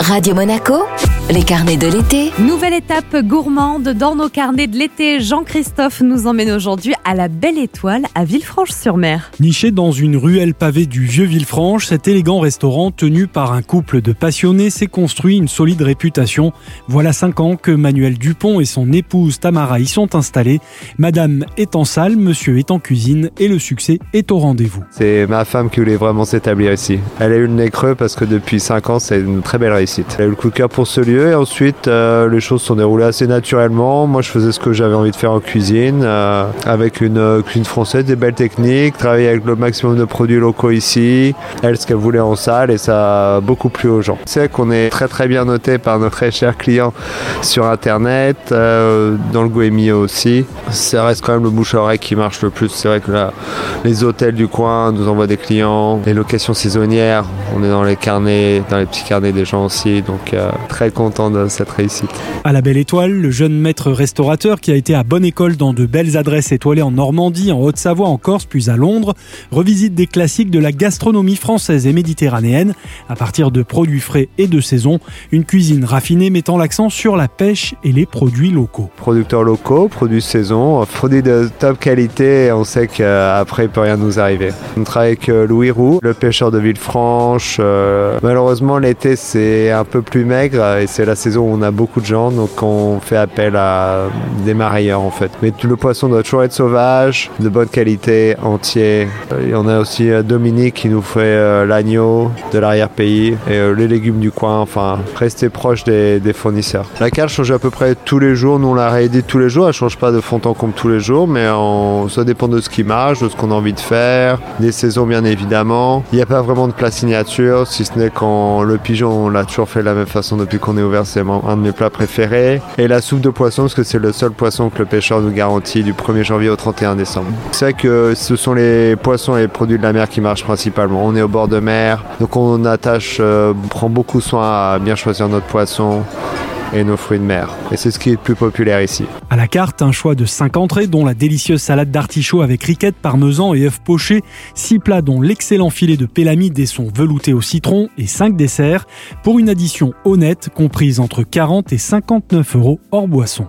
Radio Monaco, les carnets de l'été. Nouvelle étape gourmande dans nos carnets de l'été. Jean-Christophe nous emmène aujourd'hui à la Belle Étoile à Villefranche-sur-Mer. Niché dans une ruelle pavée du vieux Villefranche, cet élégant restaurant tenu par un couple de passionnés s'est construit une solide réputation. Voilà cinq ans que Manuel Dupont et son épouse Tamara y sont installés. Madame est en salle, monsieur est en cuisine et le succès est au rendez-vous. C'est ma femme qui voulait vraiment s'établir ici. Elle a eu le nez creux parce que depuis cinq ans, c'est une très belle réussite. Eu le coup de cœur pour ce lieu et ensuite euh, les choses sont déroulées assez naturellement. Moi je faisais ce que j'avais envie de faire en cuisine euh, avec une euh, cuisine française, des belles techniques, travailler avec le maximum de produits locaux ici. Elle ce qu'elle voulait en salle et ça a beaucoup plu aux gens. C'est qu'on est très très bien noté par nos très chers clients sur internet, dans le Goemio aussi. Ça reste quand même le bouche à oreille qui marche le plus. C'est vrai que là, les hôtels du coin nous envoient des clients, les locations saisonnières, on est dans les carnets, dans les petits carnets des gens donc euh, très content de cette réussite. À la Belle Étoile, le jeune maître restaurateur qui a été à bonne école dans de belles adresses étoilées en Normandie, en Haute-Savoie, en Corse, puis à Londres, revisite des classiques de la gastronomie française et méditerranéenne à partir de produits frais et de saison, une cuisine raffinée mettant l'accent sur la pêche et les produits locaux. Producteurs locaux, produits saison, produits de top qualité, on sait qu'après il peut rien nous arriver. On travaille avec euh, Louis Roux, le pêcheur de Villefranche. Euh, malheureusement l'été c'est un peu plus maigre et c'est la saison où on a beaucoup de gens, donc on fait appel à des marailleurs en fait. Mais le poisson doit toujours être sauvage, de bonne qualité, entier. Et on a aussi euh, Dominique qui nous fait euh, l'agneau de l'arrière-pays et euh, les légumes du coin, enfin rester proche des, fournisseurs. La carte change à peu près tous les jours, nous on la réédite tous les jours, elle change pas de fond en comble tous les jours, mais ça dépend de ce qui marche, de ce qu'on a envie de faire, des saisons bien évidemment. Il n'y a pas vraiment de plat signature, si ce n'est quand le pigeon on toujours fait de la même façon depuis qu'on est ouvert, c'est un de mes plats préférés. Et la soupe de poisson, parce que c'est le seul poisson que le pêcheur nous garantit du 1er janvier au 31 décembre. C'est vrai que ce sont les poissons et les produits de la mer qui marchent principalement. On est au bord de mer, donc on attache, euh, prend beaucoup soin à bien choisir notre poisson et nos fruits de mer. Et c'est ce qui est le plus populaire ici. À la carte, un choix de 5 entrées, dont la délicieuse salade d'artichaut avec riquette, parmesan et œufs pochés, 6 plats dont l'excellent filet de pélamide et son velouté au citron, et 5 desserts, pour une addition honnête comprise entre 40 et 59 euros hors boisson.